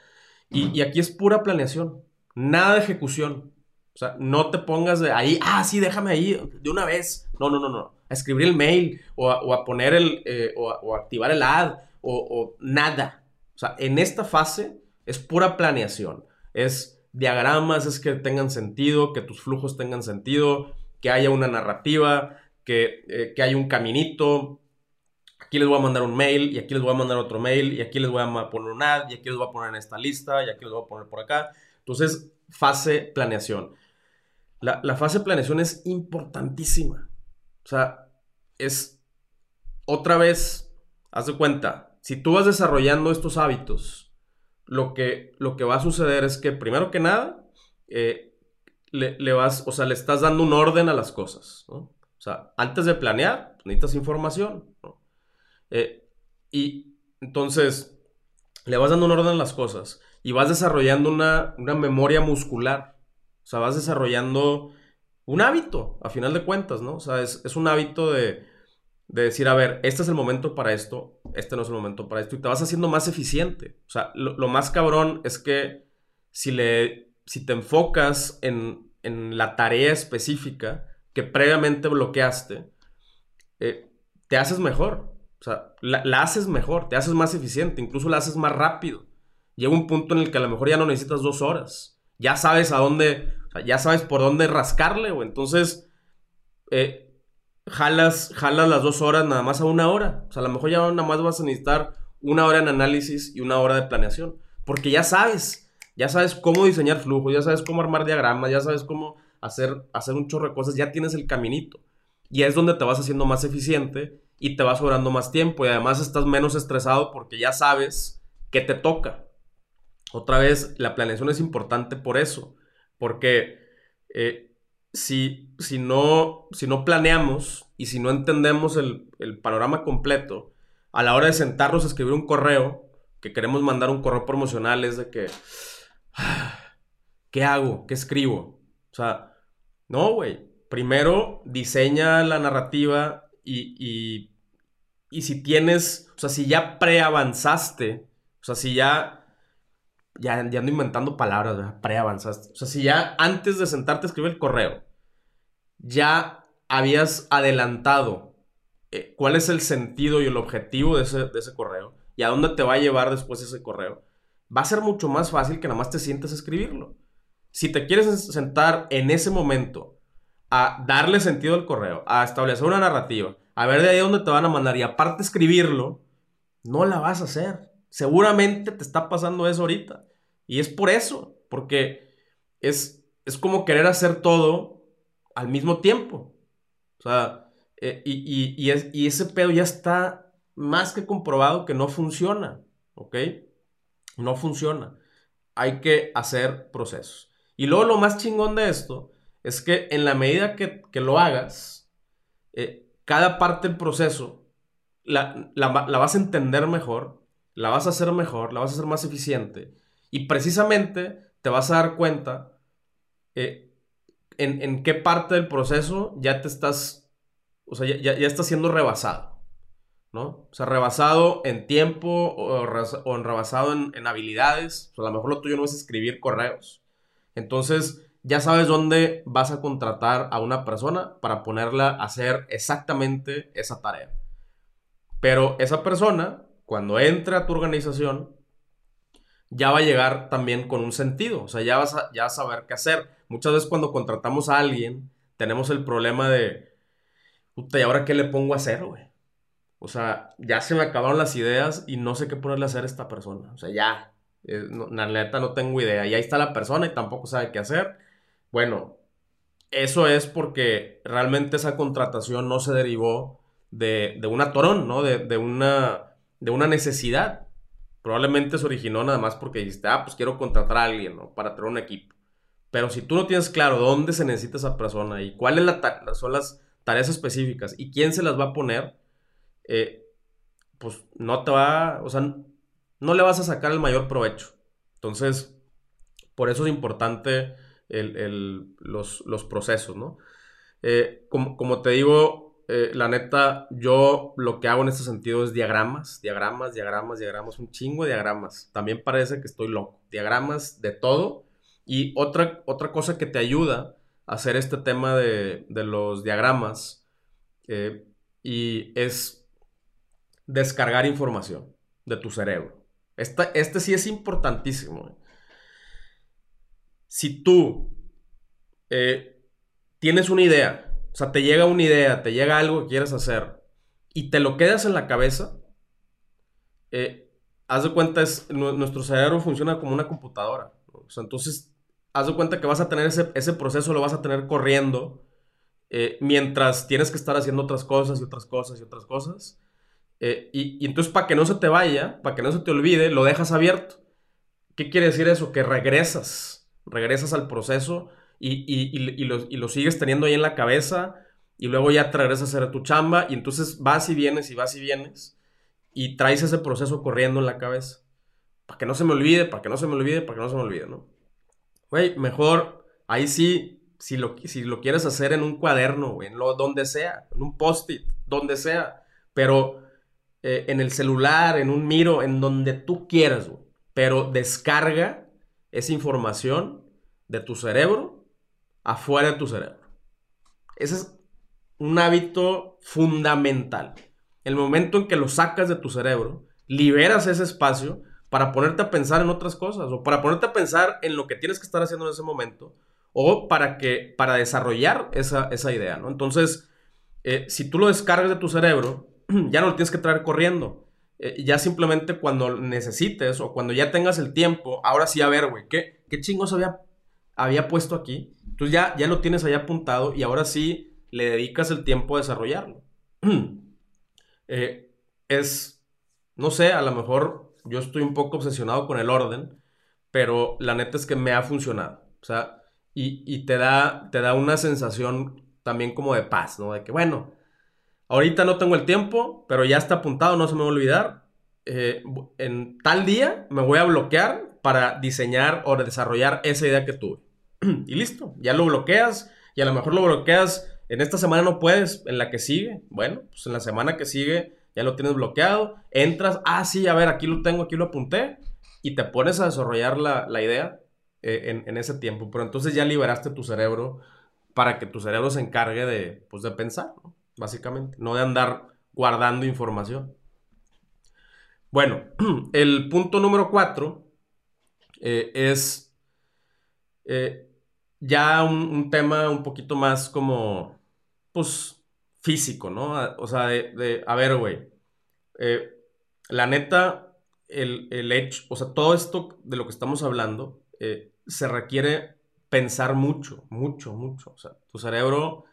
Y, y aquí es pura planeación, nada de ejecución. O sea, no te pongas de ahí, ah, sí, déjame ahí de una vez. No, no, no, no. A escribir el mail o a, poner el, eh, o, a, activar el ad o, nada. O sea, en esta fase es pura planeación. Es diagramas, es que tengan sentido, que tus flujos tengan sentido, que haya una narrativa, que, eh, que haya un caminito. Aquí les voy a mandar un mail y aquí les voy a mandar otro mail y aquí les voy a poner un ad y aquí les voy a poner en esta lista y aquí les voy a poner por acá. Entonces, fase planeación la, fase de planeación es importantísima. O sea, es otra vez, haz de cuenta, si tú vas desarrollando estos hábitos, lo que, lo que va a suceder es que, primero que nada, eh, le, vas, o sea, le estás dando un orden a las cosas, O sea, antes de planear, necesitas información, eh, y entonces, le vas dando un orden a las cosas y vas desarrollando una, una memoria muscular. O sea, vas desarrollando un hábito, a final de cuentas, ¿no? O sea, es, un hábito de, decir, a ver, este es el momento para esto, este no es el momento para esto, y te vas haciendo más eficiente. O sea, lo, más cabrón es que si, le, si te enfocas en, la tarea específica, que previamente bloqueaste, eh, te haces mejor. O sea, la, haces mejor, te haces más eficiente, incluso la haces más rápido. Llega un punto en el que a lo mejor ya no necesitas dos horas. Ya sabes a dónde, ya sabes por dónde rascarle, o entonces eh, jalas, jalas las dos horas nada más a una hora. O sea, a lo mejor ya nada más vas a necesitar una hora en análisis y una hora de planeación. Porque ya sabes, ya sabes cómo diseñar flujos, ya sabes cómo armar diagramas, ya sabes cómo hacer, hacer un chorro de cosas, ya tienes el caminito. Y es donde te vas haciendo más eficiente y te va sobrando más tiempo y además estás menos estresado porque ya sabes qué te toca. Otra vez, la planeación es importante por eso, porque eh, si, si, no, si no planeamos y si no entendemos el, el panorama completo, a la hora de sentarnos a escribir un correo, que queremos mandar un correo promocional, es de que, ¿qué hago? ¿Qué escribo? O sea, no, güey. Primero diseña la narrativa y, y, si tienes, o sea, si ya preavanzaste, o sea, si ya, ya, ando inventando palabras. Preavanzaste. O sea, si ya antes de sentarte a escribir el correo, ya habías adelantado eh, cuál es el sentido y el objetivo de ese, de ese correo y a dónde te va a llevar después ese correo, va a ser mucho más fácil que nada más te sientes a escribirlo. Si te quieres sentar en ese momento a darle sentido al correo, a establecer una narrativa, a ver de ahí dónde te van a mandar y aparte escribirlo, no la vas a hacer. Seguramente te está pasando eso ahorita. Y es por eso, porque es, es como querer hacer todo al mismo tiempo. O sea, eh, y, y, ese pedo ya está más que comprobado que no funciona, ¿ok? No funciona. Hay que hacer procesos. Y luego lo más chingón de esto es que en la medida que, lo hagas, eh, cada parte del proceso la, vas a entender mejor, la vas a hacer mejor, la vas a hacer más eficiente. Y precisamente te vas a dar cuenta eh, en, qué parte del proceso ya te estás, o sea, ya, ya estás siendo rebasado. ¿no? O sea, rebasado en tiempo o, o rebasado en, en, habilidades. O sea, a lo mejor lo tuyo no es escribir correos. Entonces, ya sabes dónde vas a contratar a una persona para ponerla a hacer exactamente esa tarea. Pero esa persona, cuando entre a tu organización, ya va a llegar también con un sentido. O sea, ya vas a, ya saber qué hacer. Muchas veces cuando contratamos a alguien, tenemos el problema de, puta, ¿y ahora qué le pongo a hacer, güey? O sea, ya se me acabaron las ideas y no sé qué ponerle a hacer a esta persona. O sea, ya, eh, la neta no tengo idea. Y ahí está la persona y tampoco sabe qué hacer. Bueno, eso es porque realmente esa contratación no se derivó de, de un atorón, ¿no? De, una, de una necesidad. Probablemente se originó nada más porque dijiste, ah, pues quiero contratar a alguien, ¿no? Para tener un equipo. Pero si tú no tienes claro dónde se necesita esa persona y cuáles son las tareas específicas y quién se las va a poner, eh, pues no te va, o sea, no le vas a sacar el mayor provecho. Entonces, por eso es importante los, procesos, ¿no? Eh, como, te digo, eh, la neta, yo lo que hago en este sentido es diagramas, diagramas, diagramas, diagramas, un chingo de diagramas. También parece que estoy loco. Diagramas de todo. Y otra, otra cosa que te ayuda a hacer este tema de, los diagramas eh, y es descargar información de tu cerebro. este sí es importantísimo si tú eh, tienes una idea, o sea, te llega una idea, te llega algo que quieres hacer y te lo quedas en la cabeza, eh, haz de cuenta, es, nuestro cerebro funciona como una computadora. O sea, entonces, haz de cuenta que vas a tener ese, ese proceso, lo vas a tener corriendo eh, mientras tienes que estar haciendo otras cosas y otras cosas y otras cosas. y, y, entonces, para que no se te vaya, para que no se te olvide, lo dejas abierto. ¿Qué quiere decir eso? Que regresas regresas al proceso y, lo, sigues teniendo ahí en la cabeza y luego ya te regresas a hacer tu chamba y entonces vas y vienes y vas y vienes y traes ese proceso corriendo en la cabeza. Para que no se me olvide, para que no se me olvide, para que no se me olvide, ¿no? Güey, mejor ahí sí, si lo, si lo quieres hacer en un cuaderno, en lo, donde sea, en un post-it, donde sea, pero eh, en el celular, en un miro, en donde tú quieras, güey. Pero descarga esa información de tu cerebro afuera de tu cerebro. Ese es un hábito fundamental. El momento en que lo sacas de tu cerebro, liberas ese espacio para ponerte a pensar en otras cosas o para ponerte a pensar en lo que tienes que estar haciendo en ese momento o para que para desarrollar esa, idea, ¿no? Entonces, eh, si tú lo descargas de tu cerebro, ya no lo tienes que traer corriendo. Eh, ya simplemente cuando necesites o cuando ya tengas el tiempo, ahora sí, a ver, güey, ¿qué, qué chingos había, había puesto aquí? Entonces ya, ya lo tienes ahí apuntado y ahora sí le dedicas el tiempo a desarrollarlo. Eh, es, no sé, a lo mejor yo estoy un poco obsesionado con el orden, pero la neta es que me ha funcionado. O sea, y, te, da, te da una sensación también como de paz, ¿no? De que, bueno, ahorita no tengo el tiempo, pero ya está apuntado, no se me va a olvidar. Eh, en tal día me voy a bloquear para diseñar o desarrollar esa idea que tuve. y listo, ya lo bloqueas y a lo mejor lo bloqueas en esta semana no puedes, en la que sigue, bueno, pues en la semana que sigue ya lo tienes bloqueado, entras, ah, sí, a ver, aquí lo tengo, aquí lo apunté, y te pones a desarrollar la, la idea eh, en, ese tiempo. Pero entonces ya liberaste tu cerebro para que tu cerebro se encargue de, pues, de pensar, básicamente, no de andar guardando información. Bueno, el punto número cuatro eh, es eh, ya un, tema un poquito más como, pues, físico, ¿no? O sea, de, a ver, güey, la neta, el, el, hecho, o sea, todo esto de lo que estamos hablando, se requiere pensar mucho, mucho, mucho. O sea, tu cerebro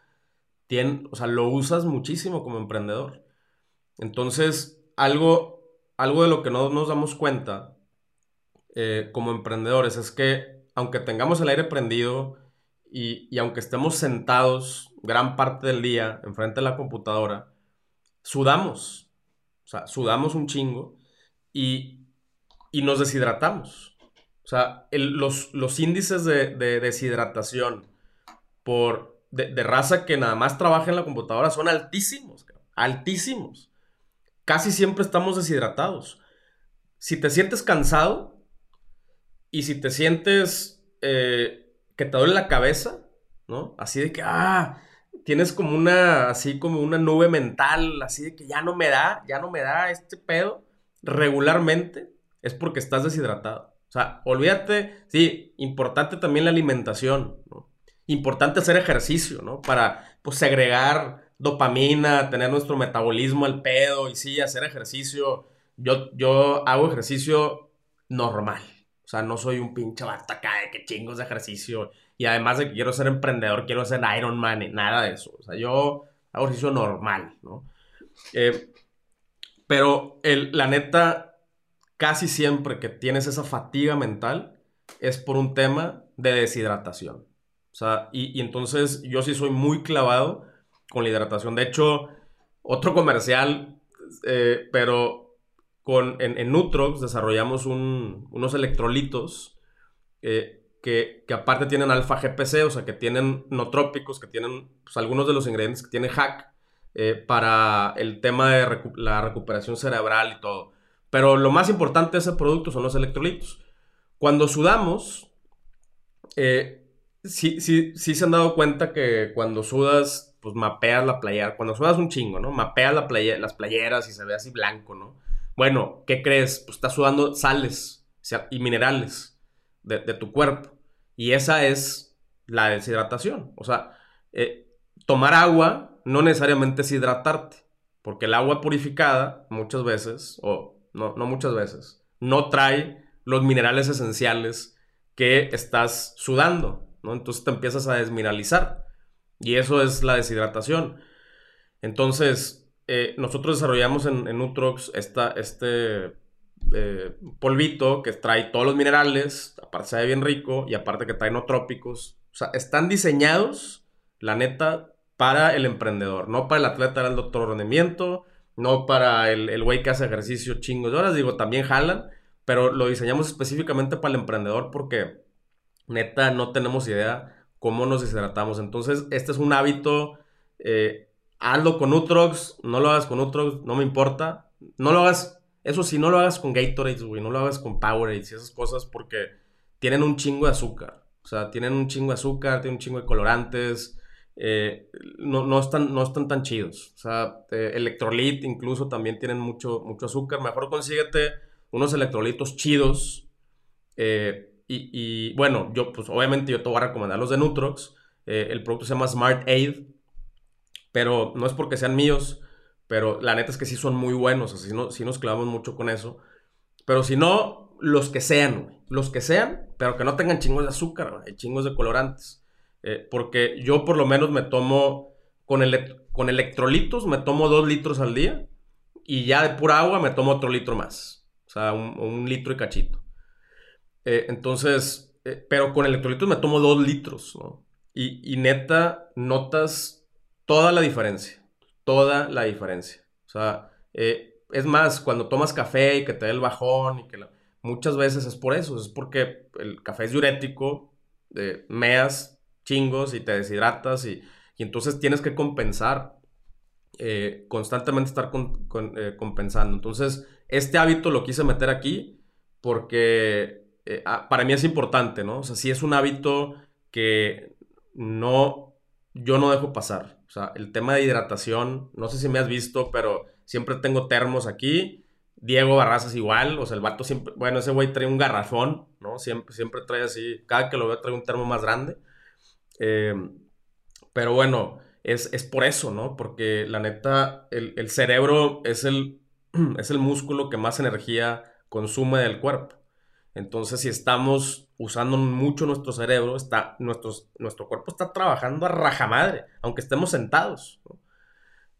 tiene, o sea, lo usas muchísimo como emprendedor. Entonces, algo, algo de lo que no nos damos cuenta eh, como emprendedores es que aunque tengamos el aire prendido y, y, aunque estemos sentados gran parte del día enfrente de la computadora, sudamos. O sea, sudamos un chingo y, y nos deshidratamos. O sea, los, los, índices de, deshidratación por, de, raza que nada más trabaja en la computadora son altísimos, altísimos. Casi siempre estamos deshidratados. Si te sientes cansado y si te sientes eh, que te duele la cabeza, ¿no? Así de que, ah, tienes como una, así como una nube mental, así de que ya no me da, ya no me da este pedo regularmente, es porque estás deshidratado. O sea, olvídate, sí, importante también la alimentación. Importante hacer ejercicio, ¿no? Para, pues, segregar dopamina, tener nuestro metabolismo al pedo y sí, hacer ejercicio. Yo, yo hago ejercicio normal. Sea, no soy un pinche vato de que chingos de ejercicio. Y además de que quiero ser emprendedor, quiero ser Iron Man, nada de eso. O sea, yo hago ejercicio normal, ¿no? Eh, pero el, la neta, casi siempre que tienes esa fatiga mental es por un tema de deshidratación. O sea, y, entonces yo sí soy muy clavado con la hidratación. De hecho, otro comercial, eh, pero con, en, Nutrox desarrollamos unos electrolitos eh, que, aparte tienen alfa GPC, o sea, que tienen nootrópicos, que tienen pues, algunos de los ingredientes que tiene hack eh, para el tema de la recuperación cerebral y todo. Pero lo más importante de ese producto son los electrolitos. Cuando sudamos, eh, sí, sí, se han dado cuenta que cuando sudas, pues mapeas la playera. Cuando sudas un chingo, ¿no? Mapeas la las playeras y se ve así blanco, ¿no? Bueno, ¿qué crees? Pues estás sudando sales y minerales de, tu cuerpo. Y esa es la deshidratación. O sea, eh, tomar agua no necesariamente es hidratarte. Porque el agua purificada, muchas veces, o no, no muchas veces, no trae los minerales esenciales que estás sudando, ¿no? Entonces te empiezas a desmineralizar y eso es la deshidratación. Entonces, eh, nosotros desarrollamos en, en Nutrox esta, este eh, polvito que trae todos los minerales, aparte sabe bien rico y aparte que trae no trópicos. O sea, están diseñados, la neta, para el emprendedor, no para el atleta del doctor rendimiento, no para el güey que hace ejercicio chingos de horas, digo, también jalan, pero lo diseñamos específicamente para el emprendedor porque neta no tenemos idea cómo nos deshidratamos. Entonces, este es un hábito, eh, hazlo con Utrox, no lo hagas con Utrox, no me importa, no lo hagas, eso sí, no lo hagas con Gatorade, güey, no lo hagas con Powerade y esas cosas porque tienen un chingo de azúcar. O sea, tienen un chingo de azúcar, tienen un chingo de colorantes, no, no, están, no están tan chidos. O sea, electrolit incluso también tienen mucho, mucho azúcar. Mejor consíguete unos electrolitos chidos. y, bueno, yo pues obviamente yo te voy a recomendar los de Nutrox. el producto se llama Smart Aid. Pero no es porque sean míos. Pero la neta es que sí son muy buenos. Así no, sí nos clavamos mucho con eso. Pero si no, los que sean, Los que sean, pero que no tengan chingos de azúcar, hay chingos de colorantes. Eh, porque yo por lo menos me tomo, con, con electrolitos, me tomo dos litros al día. Y ya de pura agua me tomo otro litro más. O sea, un, litro y cachito. Eh, entonces, eh, pero con electrolitos me tomo dos litros, ¿no? Y, y neta, notas toda la diferencia. Toda la diferencia. O sea, eh, es más, cuando tomas café y que te da el bajón y que muchas veces es por eso, es porque el café es diurético, meas chingos y te deshidratas y, entonces tienes que compensar, eh, constantemente estar eh, compensando. Entonces, este hábito lo quise meter aquí porque ah, para mí es importante, ¿no? O sea, sí es un hábito que no, yo no dejo pasar. Sea, el tema de hidratación, no sé si me has visto, pero Siempre tengo termos aquí. Diego Barrazas igual, o sea, el vato siempre, bueno, ese güey trae un garrafón, ¿no? Siempre, siempre trae así, cada que lo veo trae un termo más grande. Em, pero bueno, es, por eso, ¿no? Porque la neta, el, cerebro es el, es el músculo que más energía consume del cuerpo. Entonces, si estamos usando mucho nuestro cerebro, está, nuestro cuerpo está trabajando a rajamadre, aunque estemos sentados.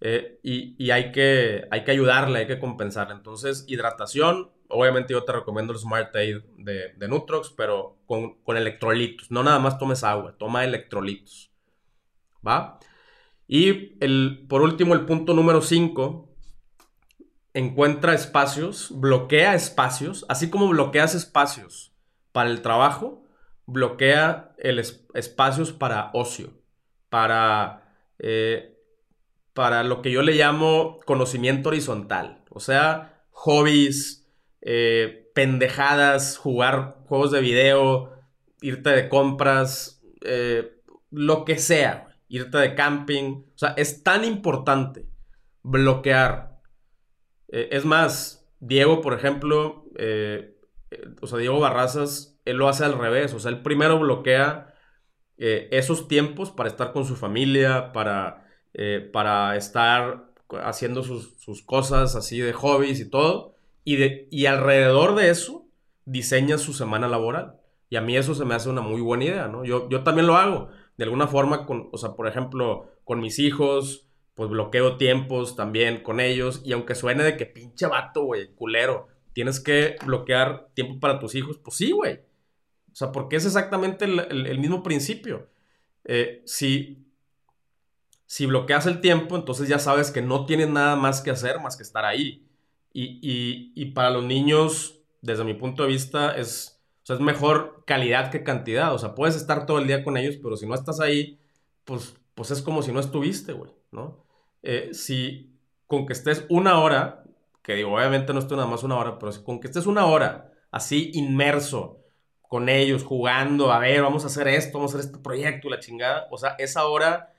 Eh, y, hay, que, hay que ayudarle, hay que compensarle. Entonces, hidratación, obviamente yo te recomiendo el Smart Aid de, de Nutrox, pero con, electrolitos. No nada más tomes agua, toma electrolitos. ¿Va? Y el, por último, el punto número 5, encuentra espacios, bloquea espacios, así como bloqueas espacios para el trabajo, bloquea el espacios para ocio, para... Eh, para lo que yo le llamo conocimiento horizontal. O sea, hobbies, eh, pendejadas, jugar juegos de video, irte de compras, eh, lo que sea, irte de camping. O sea, es tan importante bloquear. Eh, es más, Diego, por ejemplo, o sea, Diego Barrazas, él lo hace al revés. O sea, él primero bloquea esos tiempos para estar con su familia, para eh, para estar haciendo sus, cosas así de hobbies y todo. Y, de, y alrededor de eso diseña su semana laboral. Y a mí eso se me hace una muy buena idea, ¿no? Yo, yo también lo hago. De alguna forma, con, o sea, por ejemplo, con mis hijos, pues bloqueo tiempos también con ellos. Y aunque suene de que pinche vato, güey, culero, tienes que bloquear tiempo para tus hijos, pues sí, güey. O sea, porque es exactamente el, mismo principio. Eh, si bloqueas el tiempo, entonces ya sabes que no tienes nada más que hacer más que estar ahí. Y, para los niños, desde mi punto de vista, es, es mejor calidad que cantidad. O sea, puedes estar todo el día con ellos, pero si no estás ahí, pues, pues es como si no estuviste, güey, ¿no? Eh, si con que estés una hora, que digo, obviamente no estoy nada más una hora, pero si con que estés una hora así inmerso con ellos, jugando, a ver, vamos a hacer esto, vamos a hacer este proyecto la chingada, o sea, esa hora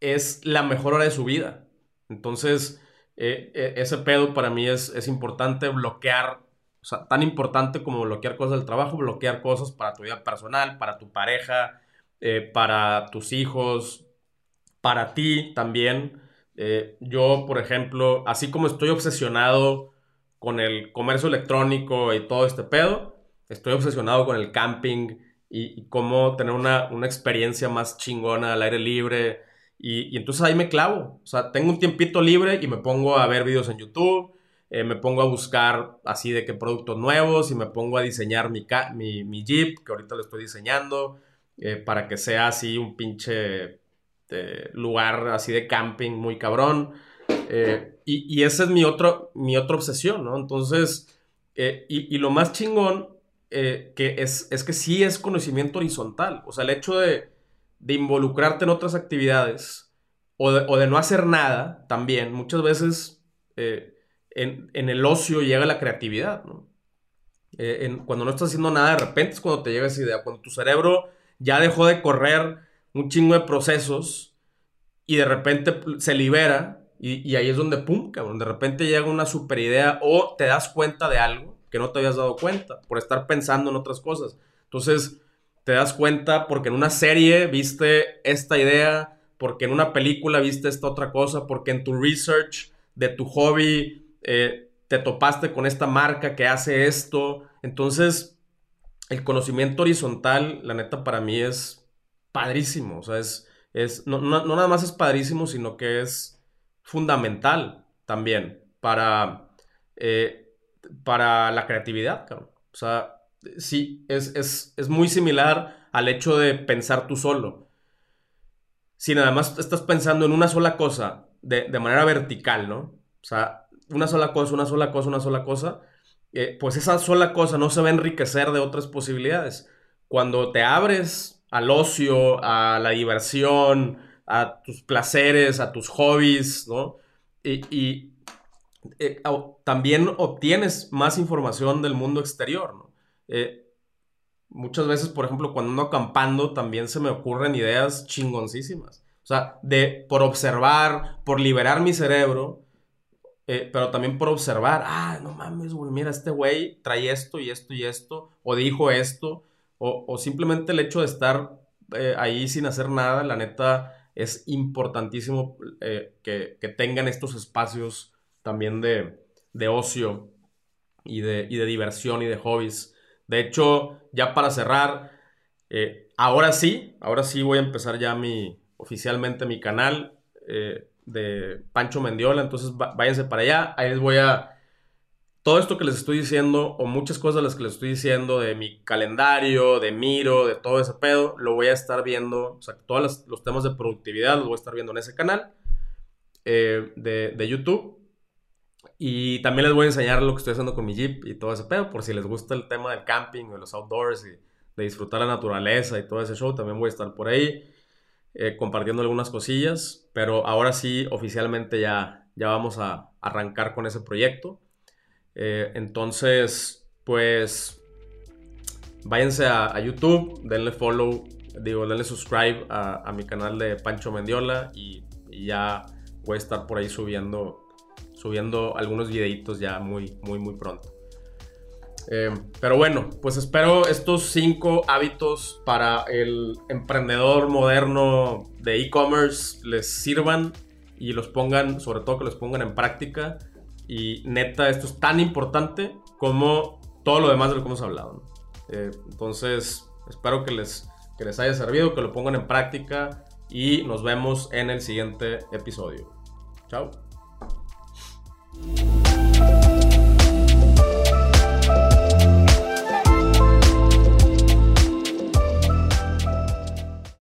es la mejor hora de su vida. Entonces, eh, eh, ese pedo para mí es, es, importante bloquear, o sea, tan importante como bloquear cosas del trabajo, bloquear cosas para tu vida personal, para tu pareja, eh, para tus hijos, para ti también. Yo, por ejemplo, así como estoy obsesionado con el comercio electrónico y todo este pedo, estoy obsesionado con el camping y, y cómo tener una, una experiencia más chingona al aire libre, y, entonces ahí me clavo. O sea, tengo un tiempito libre y me pongo a ver videos en YouTube, eh, me pongo a buscar así de qué productos nuevos y me pongo a diseñar mi, mi, Jeep, que ahorita lo estoy diseñando, eh, para que sea así un pinche eh, lugar así de camping muy cabrón. y, y esa es mi, otro, mi otra obsesión, ¿no? Entonces, y, y, lo más chingón que es, es que sí es conocimiento horizontal. O sea, el hecho de de involucrarte en otras actividades o de, no hacer nada también, muchas veces eh, en, el ocio llega la creatividad, eh, cuando no estás haciendo nada, de repente es cuando te llega esa idea, cuando tu cerebro ya dejó de correr un chingo de procesos y de repente se libera y, ahí es donde, pum, cabrón, de repente llega una super idea o te das cuenta de algo que no te habías dado cuenta por estar pensando en otras cosas. Entonces, te das cuenta porque en una serie viste esta idea, porque en una película viste esta otra cosa, porque en tu research de tu hobby eh, te topaste con esta marca que hace esto. Entonces, el conocimiento horizontal, la neta, para mí es padrísimo. O sea, es, es no, nada más es padrísimo, sino que es fundamental también para, eh, para la creatividad, O sea, sí, es, es, muy similar al hecho de pensar tú solo. Si nada más estás pensando en una sola cosa de, manera vertical, ¿no? O sea, una sola cosa, una sola cosa, una sola cosa, eh, pues esa sola cosa no se va a enriquecer de otras posibilidades. Cuando te abres al ocio, a la diversión, a tus placeres, a tus hobbies, ¿no? Y, eh, también obtienes más información del mundo exterior, ¿no? Eh, muchas veces, por ejemplo, cuando ando acampando, también se me ocurren ideas chingoncísimas. O sea, de, por observar, por liberar mi cerebro, eh, pero también por observar, ah, no mames, güey, mira, este güey trae esto y esto y esto, o dijo esto, o, simplemente el hecho de estar eh, ahí sin hacer nada, la neta, es importantísimo que, tengan estos espacios también de, ocio y de, y de diversión y de hobbies. De hecho, ya para cerrar, eh, ahora sí, ahora sí voy a empezar ya mi, oficialmente mi canal eh, de Pancho Mendiola, entonces váyanse para allá, ahí les voy a... Todo esto que les estoy diciendo, o muchas cosas las que les estoy diciendo, de mi calendario, de Miro, de todo ese pedo, lo voy a estar viendo, o sea, todos los, temas de productividad los voy a estar viendo en ese canal eh, de, de YouTube. Y también les voy a enseñar lo que estoy haciendo con mi Jeep y todo ese pedo, por si les gusta el tema del camping de los outdoors y de disfrutar la naturaleza y todo ese show, también voy a estar por ahí eh, compartiendo algunas cosillas, pero ahora sí, oficialmente ya, ya vamos a arrancar con ese proyecto. Eh, entonces, pues, váyanse a, YouTube, denle follow, digo, denle subscribe a, mi canal de Pancho Mendiola y, ya voy a estar por ahí subiendo subiendo algunos videitos ya muy, muy, muy pronto. Eh, pero bueno, pues espero estos cinco hábitos para el emprendedor moderno de e-commerce les sirvan y los pongan, sobre todo que los pongan en práctica. Y neta, esto es tan importante como todo lo demás de lo que hemos hablado. Eh, entonces, espero que les, que les haya servido, que lo pongan en práctica y nos vemos en el siguiente episodio. Chao.